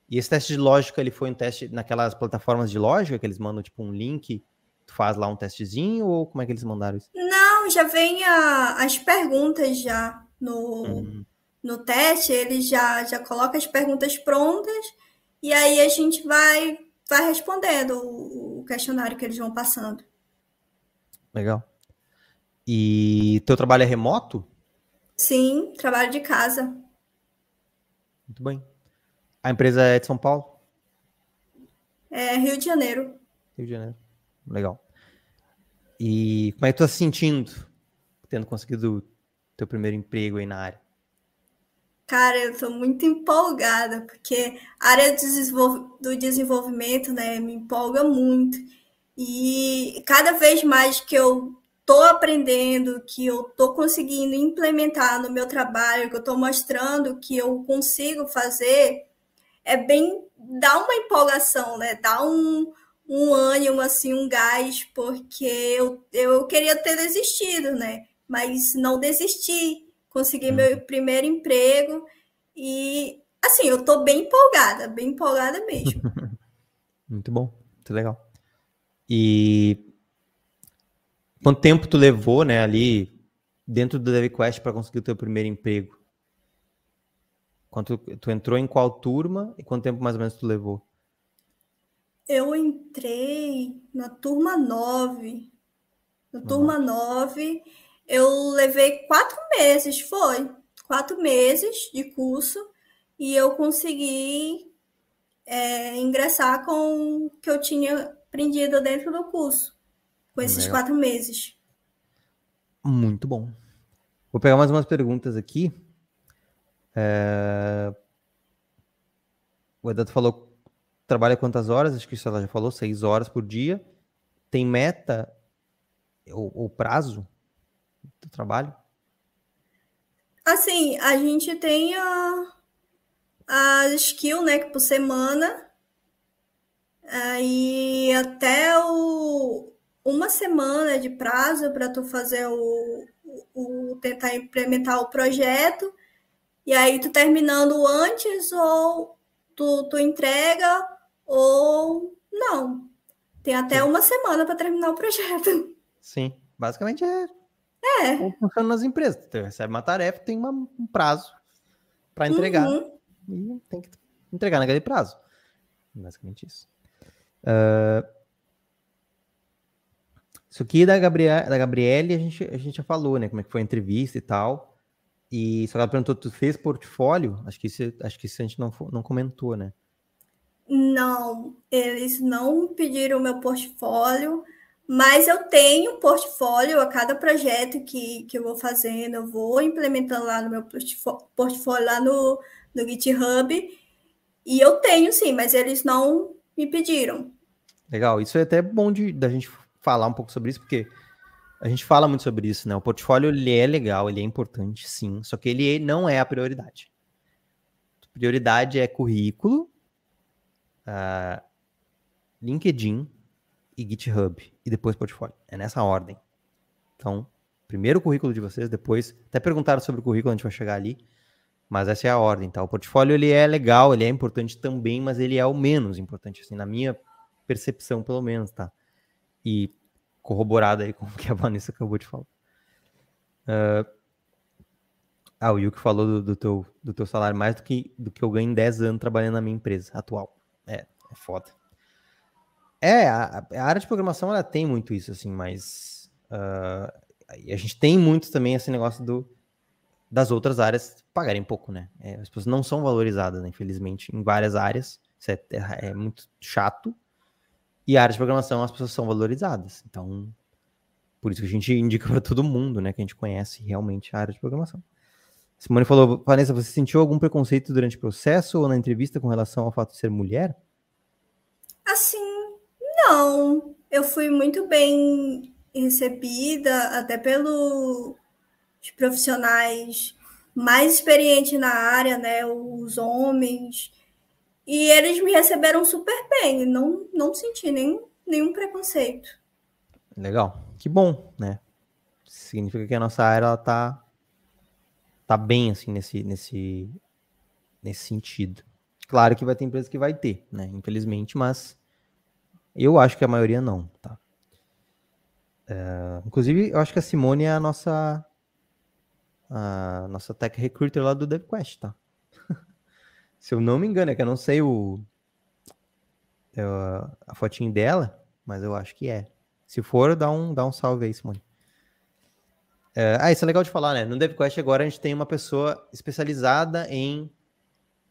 E esse teste de lógica, ele foi um teste naquelas plataformas de lógica que eles mandam tipo um link, tu faz lá um testezinho ou como é que eles mandaram isso? Não, já vem a, as perguntas já no, uhum. no teste, ele já já coloca as perguntas prontas e aí a gente vai vai respondendo o, o questionário que eles vão passando. Legal. E teu trabalho é remoto? Sim, trabalho de casa. Muito bem. A empresa é de São Paulo? É Rio de Janeiro. Rio de Janeiro. Legal. E como é que tu tá se sentindo tendo conseguido teu primeiro emprego aí na área? Cara, eu tô muito empolgada, porque a área do desenvolvimento, né, me empolga muito. E cada vez mais que eu tô aprendendo, que eu tô conseguindo implementar no meu trabalho, que eu tô mostrando que eu consigo fazer, é bem dá uma empolgação, né? Dá um, um ânimo, assim, um gás, porque eu, eu queria ter desistido, né? Mas não desisti, consegui meu uhum. primeiro emprego e, assim, eu tô bem empolgada, bem empolgada mesmo. *laughs* muito bom, muito legal. E quanto tempo tu levou, né, ali dentro do DevQuest para conseguir o teu primeiro emprego? Quanto tu entrou em qual turma e quanto tempo mais ou menos tu levou? Eu entrei na turma 9. Na uhum. turma 9, eu levei quatro meses, foi. Quatro meses de curso e eu consegui é, ingressar com o que eu tinha aprendido dentro do curso, com esses Legal. quatro meses. Muito bom. Vou pegar mais umas perguntas aqui. É... O Eduardo falou trabalha quantas horas? Acho que ela já falou, seis horas por dia. Tem meta o, o prazo do trabalho? Assim, a gente tem a, a skill, né, por semana, aí até o, uma semana de prazo para tu fazer o, o, tentar implementar o projeto, e aí tu terminando antes, ou tu, tu entrega, ou não. Tem até Sim. uma semana para terminar o projeto. Sim, basicamente é. É. Como funciona nas empresas. Tu recebe uma tarefa, tem uma, um prazo para entregar. Uhum. E tem que entregar naquele prazo. Basicamente isso. Uh, isso aqui da, Gabriel, da Gabriele, a gente, a gente já falou, né? Como é que foi a entrevista e tal. E só ela perguntou, tu fez portfólio? Acho que isso, acho que isso a gente não, não comentou, né? Não, eles não pediram o meu portfólio, mas eu tenho portfólio a cada projeto que, que eu vou fazendo, eu vou implementando lá no meu portfólio, lá no, no GitHub, e eu tenho sim, mas eles não me pediram. Legal, isso é até bom de, da gente falar um pouco sobre isso, porque a gente fala muito sobre isso, né? O portfólio ele é legal, ele é importante, sim, só que ele não é a prioridade. Prioridade é currículo, uh, LinkedIn e GitHub, e depois portfólio. É nessa ordem. Então, primeiro o currículo de vocês, depois. Até perguntaram sobre o currículo, a gente vai chegar ali. Mas essa é a ordem, tá? O portfólio ele é legal, ele é importante também, mas ele é o menos importante, assim, na minha percepção, pelo menos, tá? E corroborado aí com o que a Vanessa acabou de falar. Uh, ah, o Yuki falou do, do, teu, do teu salário mais do que, do que eu ganho em 10 anos trabalhando na minha empresa atual. É, é foda. É, a, a área de programação ela tem muito isso, assim, mas uh, a gente tem muito também esse negócio do, das outras áreas pagarem pouco, né? É, as pessoas não são valorizadas, né, infelizmente, em várias áreas. Isso é, é, muito chato. E a área de programação as pessoas são valorizadas. Então, por isso que a gente indica para todo mundo, né, que a gente conhece realmente a área de programação. Simone falou, Vanessa, você sentiu algum preconceito durante o processo ou na entrevista com relação ao fato de ser mulher? Assim, não. Eu fui muito bem recebida, até pelos profissionais mais experientes na área, né? Os homens. E eles me receberam super bem. Não, não senti nenhum, nenhum preconceito. Legal. Que bom, né? Significa que a nossa área ela tá bem assim nesse nesse nesse sentido. Claro que vai ter empresa que vai ter, né? Infelizmente, mas eu acho que a maioria não, tá? É, inclusive, eu acho que a Simone é a nossa a nossa tech recruiter lá do DevQuest, tá? *laughs* Se eu não me engano, é que eu não sei o eu, a fotinho dela, mas eu acho que é. Se for, dá um, dá um salve aí, Simone. É, ah, isso é legal de falar, né? No DevQuest agora a gente tem uma pessoa especializada em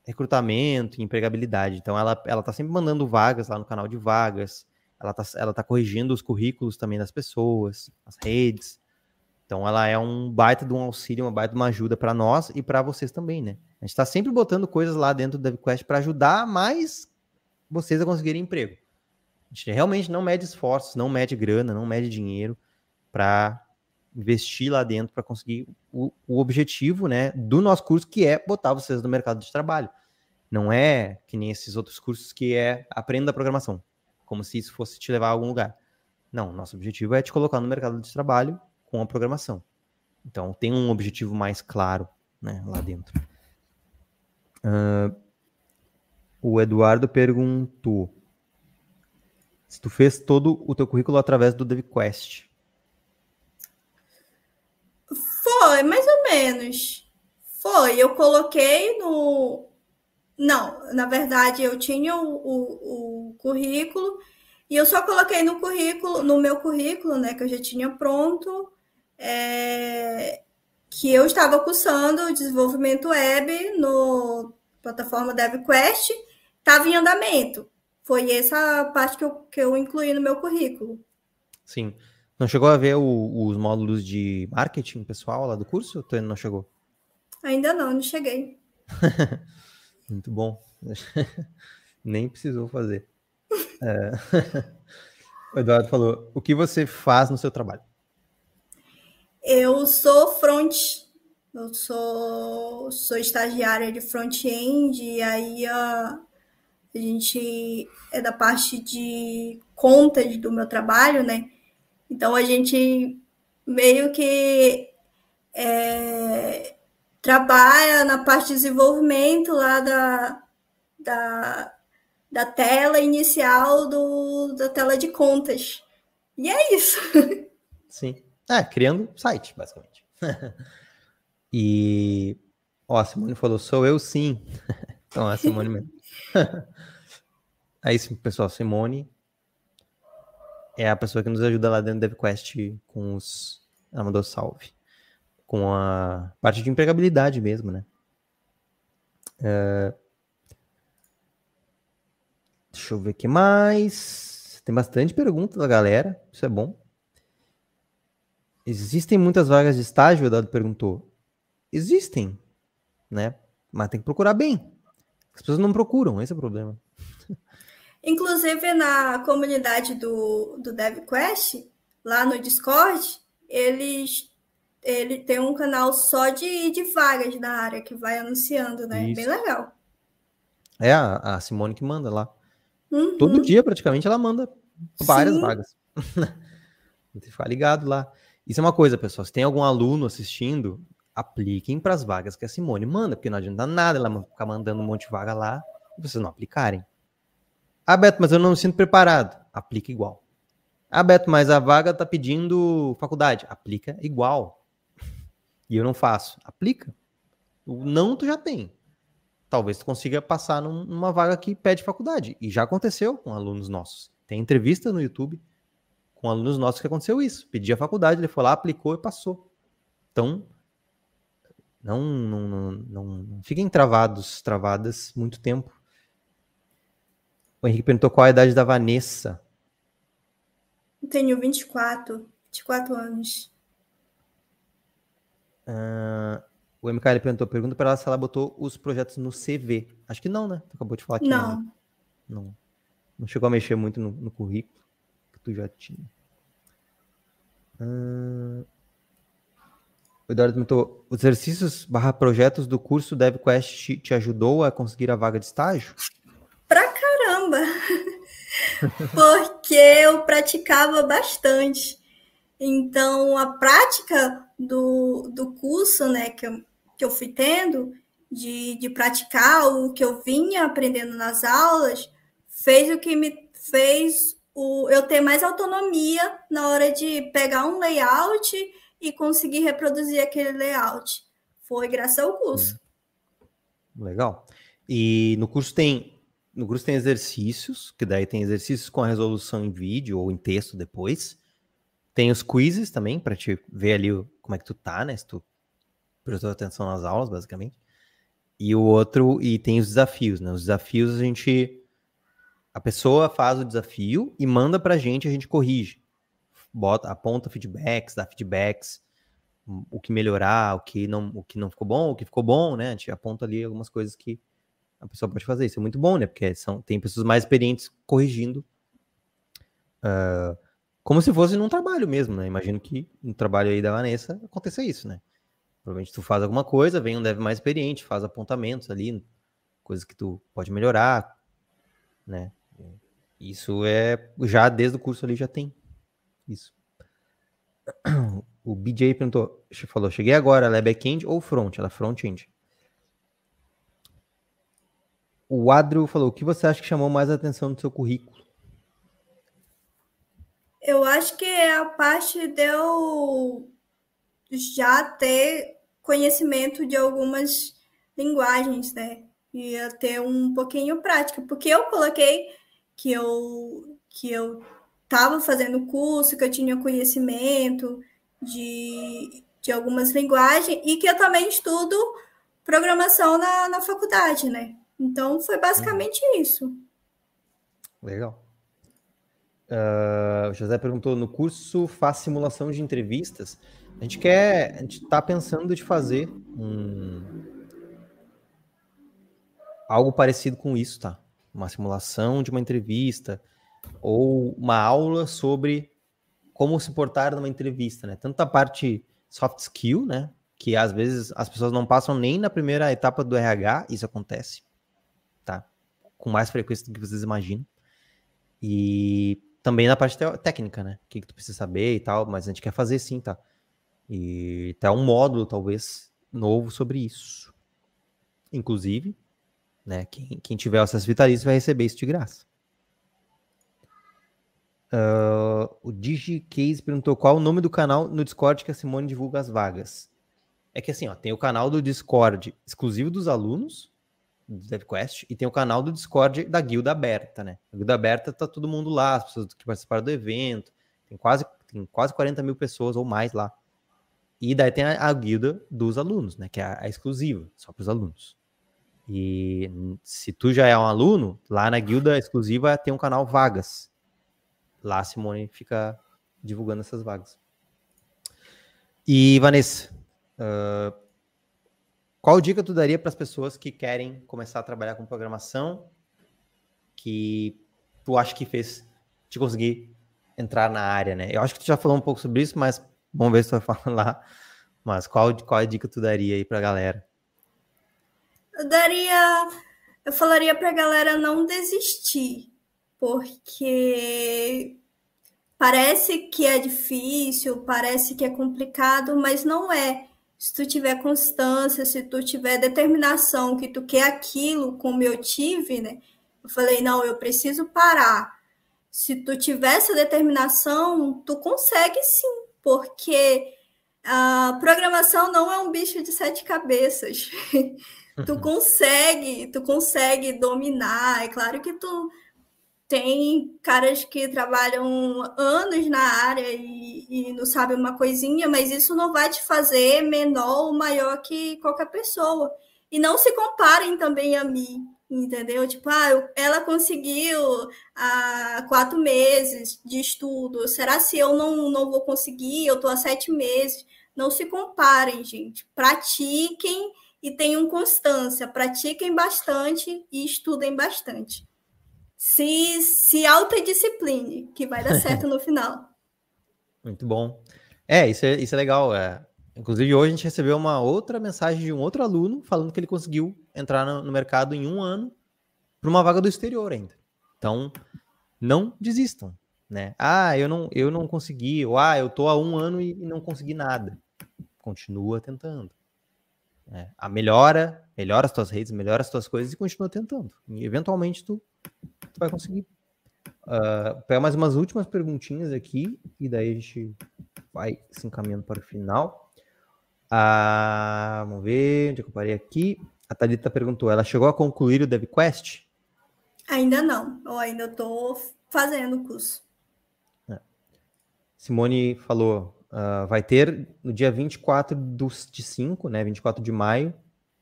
recrutamento, em empregabilidade. Então ela, ela tá sempre mandando vagas lá no canal de vagas, ela tá, ela tá corrigindo os currículos também das pessoas, as redes. Então ela é um baita de um auxílio, uma baita de uma ajuda para nós e para vocês também, né? A gente está sempre botando coisas lá dentro do DevQuest para ajudar mais vocês a conseguirem emprego. A gente realmente não mede esforços, não mede grana, não mede dinheiro para investir lá dentro para conseguir o, o, objetivo né, do nosso curso, que é botar vocês no mercado de trabalho. Não é que nem esses outros cursos que é aprenda a programação, como se isso fosse te levar a algum lugar. Não, nosso objetivo é te colocar no mercado de trabalho com a programação. Então tem um objetivo mais claro né, lá dentro. Uh, o Eduardo perguntou se tu fez todo o teu currículo através do DevQuest. Foi, mais ou menos. Foi. Eu coloquei no. Não, na verdade, eu tinha o, o, o currículo e eu só coloquei no currículo, no meu currículo, né, que eu já tinha pronto, é, que eu estava cursando desenvolvimento web no plataforma DevQuest, estava em andamento. Foi essa parte que eu, que eu incluí no meu currículo. Sim. Não chegou a ver o, os módulos de marketing pessoal lá do curso? Ou não chegou? Ainda não, não cheguei. *laughs* Muito bom. *laughs* Nem precisou fazer. É... *laughs* o Eduardo falou: o que você faz no seu trabalho? Eu sou front, eu sou, sou estagiária de front-end, e aí a, a gente é da parte de contas do meu trabalho, né? Então a gente meio que é, trabalha na parte de desenvolvimento lá da, da, da tela inicial do, da tela de contas. E é isso. Sim. É, criando site, basicamente. *laughs* e. Ó, a Simone falou, sou eu sim. *laughs* então é a Simone mesmo. *laughs* é isso, pessoal. Simone é a pessoa que nos ajuda lá dentro do DevQuest com os. Ela mandou salve. Com a parte de empregabilidade mesmo, né? É... Deixa eu ver o que mais. Tem bastante pergunta da galera. Isso é bom. Existem muitas vagas de estágio, o Dado perguntou. Existem, né? Mas tem que procurar bem. As pessoas não procuram, esse é o problema. *laughs* Inclusive, na comunidade do, do DevQuest, lá no Discord, eles ele tem um canal só de, de vagas da área que vai anunciando, né? Isso. Bem legal. É a, a Simone que manda lá. Uhum. Todo dia, praticamente, ela manda várias Sim. vagas. *laughs* tem que ficar ligado lá. Isso é uma coisa, pessoal. Se tem algum aluno assistindo, apliquem para as vagas que a Simone manda, porque não adianta nada ela ficar mandando um monte de vaga lá e vocês não aplicarem. Ah, Beto, mas eu não me sinto preparado. Aplica igual. Ah, Beto, mas a vaga está pedindo faculdade. Aplica igual. *laughs* E eu não faço. Aplica. O não tu já tem. Talvez tu consiga passar numa vaga que pede faculdade. E já aconteceu com alunos nossos. Tem entrevista no YouTube com alunos nossos que aconteceu isso. Pedia a faculdade, ele foi lá, aplicou e passou. Então, não, não, não, não fiquem travados, travadas muito tempo. O Henrique perguntou qual a idade da Vanessa. Eu tenho 24, 24 anos. Uh, o MKL perguntou, pergunta para ela se ela botou os projetos no CV. Acho que não, né? Tu acabou de falar que não. Não, não, não chegou a mexer muito no, no currículo que tu já tinha. Uh, o Eduardo perguntou: os exercícios barra projetos do curso DevQuest te, te ajudou a conseguir a vaga de estágio? Porque eu praticava bastante. Então, a prática do, do curso né, que, eu, que eu fui tendo, de, de praticar o que eu vinha aprendendo nas aulas, fez o que me fez o, eu ter mais autonomia na hora de pegar um layout e conseguir reproduzir aquele layout. Foi graças ao curso. Legal. E no curso tem no curso tem exercícios, que daí tem exercícios com a resolução em vídeo ou em texto depois. Tem os quizzes também, para te ver ali como é que tu tá, né? Se tu prestou atenção nas aulas, basicamente. E o outro, e tem os desafios, né? Os desafios a gente a pessoa faz o desafio e manda para a gente, a gente corrige. Bota, aponta feedbacks, dá feedbacks, o que melhorar, o que não, o que não ficou bom, o que ficou bom, né? A gente aponta ali algumas coisas que a pessoa pode fazer. Isso é muito bom, né? Porque são, tem pessoas mais experientes corrigindo. Uh, como se fosse num trabalho mesmo, né? Imagino que no trabalho aí da Vanessa aconteça isso, né? Provavelmente tu faz alguma coisa, vem um dev mais experiente, faz apontamentos ali, coisas que tu pode melhorar, né? Isso é já desde o curso ali já tem isso. O BJ perguntou, falou, cheguei agora, ela é back-end ou front? Ela é front-end. O Adro falou, o que você acha que chamou mais atenção no seu currículo? Eu acho que é a parte de eu já ter conhecimento de algumas linguagens, né? E ter um pouquinho prática, porque eu coloquei que eu que eu estava fazendo curso, que eu tinha conhecimento de, de algumas linguagens e que eu também estudo programação na, na faculdade, né? Então foi basicamente uhum. isso. Legal. Uh, o José perguntou: no curso faz simulação de entrevistas? A gente quer, a gente está pensando de fazer um, algo parecido com isso, tá? uma simulação de uma entrevista ou uma aula sobre como se portar numa entrevista, né? Tanto a parte soft skill, né? Que às vezes as pessoas não passam nem na primeira etapa do RH, isso acontece? Com mais frequência do que vocês imaginam. E também na parte técnica, né? O que, que tu precisa saber e tal, mas a gente quer fazer sim, tá? E tá um módulo, talvez, novo sobre isso. Inclusive, né? Quem, quem tiver acesso vitalício vai receber isso de graça. Uh, o DigiCase perguntou qual o nome do canal no Discord que a Simone divulga as vagas. É que assim, ó, tem o canal do Discord exclusivo dos alunos do DevQuest e tem o canal do Discord da guilda aberta, né? A guilda aberta tá todo mundo lá, as pessoas que participaram do evento, tem quase, tem quase 40 mil pessoas ou mais lá. E daí tem a, a guilda dos alunos, né? Que é a, a exclusiva, só para os alunos. E se tu já é um aluno, lá na guilda exclusiva tem um canal Vagas. Lá a Simone fica divulgando essas vagas. E Vanessa, uh, qual dica tu daria para as pessoas que querem começar a trabalhar com programação, que tu acha que fez te conseguir entrar na área, né? Eu acho que tu já falou um pouco sobre isso, mas vamos ver se tu vai falar. Mas qual, qual a dica tu daria aí para a galera? Eu daria, eu falaria para a galera não desistir, porque parece que é difícil, parece que é complicado, mas não é se tu tiver constância, se tu tiver determinação que tu quer aquilo, como eu tive, né? Eu falei, não, eu preciso parar. Se tu tiver essa determinação, tu consegue sim, porque a programação não é um bicho de sete cabeças. *laughs* tu uhum. consegue, tu consegue dominar. É claro que tu tem caras que trabalham anos na área e, e, não sabem uma coisinha, mas isso não vai te fazer menor ou maior que qualquer pessoa. E não se comparem também a mim, entendeu? Tipo, ah, ela conseguiu há quatro meses de estudo, será se eu não, não vou conseguir? Eu estou há sete meses. Não se comparem, gente. Pratiquem e tenham constância. Pratiquem bastante e estudem bastante se, se autodiscipline, que vai dar certo no final. *laughs* Muito bom. É, isso é, isso é legal. É. Inclusive, hoje a gente recebeu uma outra mensagem de um outro aluno falando que ele conseguiu entrar no, no mercado em um ano para uma vaga do exterior ainda. Então, não desistam, né? Ah, eu não, eu não consegui, ou ah, eu tô há um ano e, e não consegui nada. Continua tentando. É, a melhora, melhora as tuas redes, melhora as tuas coisas e continua tentando. E eventualmente tu tu vai conseguir. Uh, pegar mais umas últimas perguntinhas aqui e daí a gente vai se encaminhando para o final. Uh, vamos ver onde é eu parei aqui. A Thalita perguntou: ela chegou a concluir o DevQuest? Ainda não, eu ainda estou fazendo o curso. É. Simone falou: uh, vai ter no dia 24 dos, de 5, né? 24 de maio,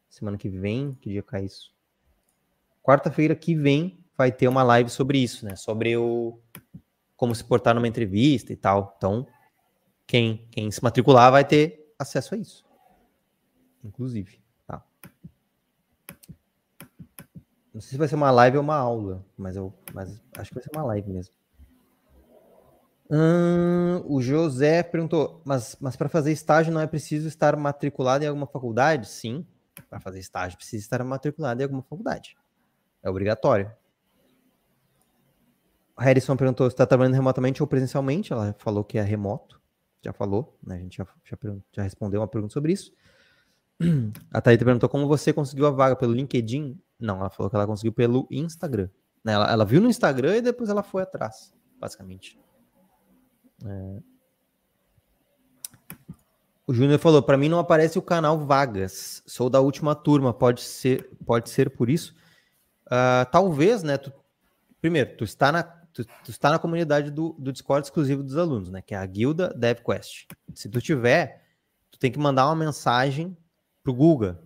semana que vem. Que dia cai isso? Quarta-feira que vem vai ter uma live sobre isso, né? Sobre o como se portar numa entrevista e tal. Então, quem, quem se matricular vai ter acesso a isso. Inclusive, tá? Não sei se vai ser uma live ou uma aula, mas eu mas acho que vai ser uma live mesmo. Hum, o José perguntou, mas, mas para fazer estágio não é preciso estar matriculado em alguma faculdade? Sim, para fazer estágio precisa estar matriculado em alguma faculdade. É obrigatório. Harrison perguntou se está trabalhando remotamente ou presencialmente. Ela falou que é remoto. Já falou, né? A gente já, já, já respondeu uma pergunta sobre isso. A Thaíta perguntou como você conseguiu a vaga pelo LinkedIn. Não, ela falou que ela conseguiu pelo Instagram. Né? Ela, ela viu no Instagram e depois ela foi atrás, basicamente. É... O Júnior falou: para mim não aparece o canal Vagas. Sou da última turma. Pode ser, pode ser por isso. Uh, talvez, né? Tu, primeiro, tu está na tu, tu está na comunidade do, do Discord exclusivo dos alunos, né? Que é a guilda DevQuest. Se tu tiver, tu tem que mandar uma mensagem pro Guga,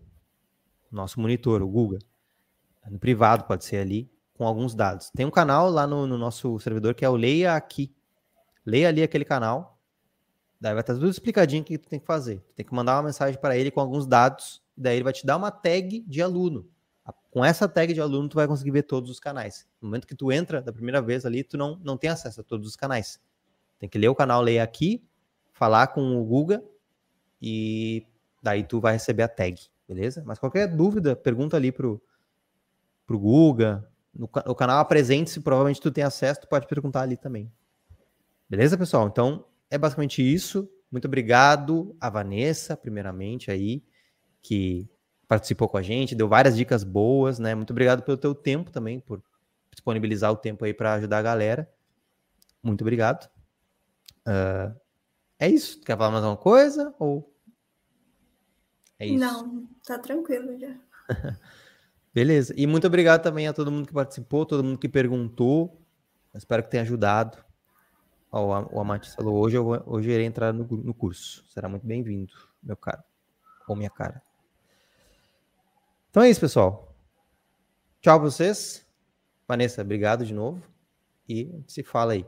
nosso monitor, o Guga. No privado, pode ser ali, com alguns dados. Tem um canal lá no, no nosso servidor que é o Leia Aqui. Leia ali aquele canal. Daí vai estar tudo explicadinho o que tu tem que fazer. Tu tem que mandar uma mensagem para ele com alguns dados. Daí ele vai te dar uma tag de aluno com essa tag de aluno, tu vai conseguir ver todos os canais. No momento que tu entra da primeira vez ali, tu não, não tem acesso a todos os canais. Tem que ler o canal, ler aqui, falar com o Guga, e daí tu vai receber a tag, beleza? Mas qualquer dúvida, pergunta ali pro, pro Guga, no, o canal Apresente-se, provavelmente tu tem acesso, tu pode perguntar ali também. Beleza, pessoal? Então, é basicamente isso. Muito obrigado a Vanessa, primeiramente, aí, que participou com a gente, deu várias dicas boas, né? Muito obrigado pelo teu tempo também, por disponibilizar o tempo aí para ajudar a galera. Muito obrigado. Uh, é isso. Quer falar mais alguma coisa? Ou é isso? Não, tá tranquilo já. *laughs* Beleza. E muito obrigado também a todo mundo que participou, todo mundo que perguntou. espero que tenha ajudado. Ó, o Amati falou, hoje eu, hoje eu irei entrar no, no curso. Será muito bem-vindo, meu caro. Ou minha cara. Então é isso, pessoal. Tchau pra vocês. Vanessa, obrigado de novo. E se fala aí.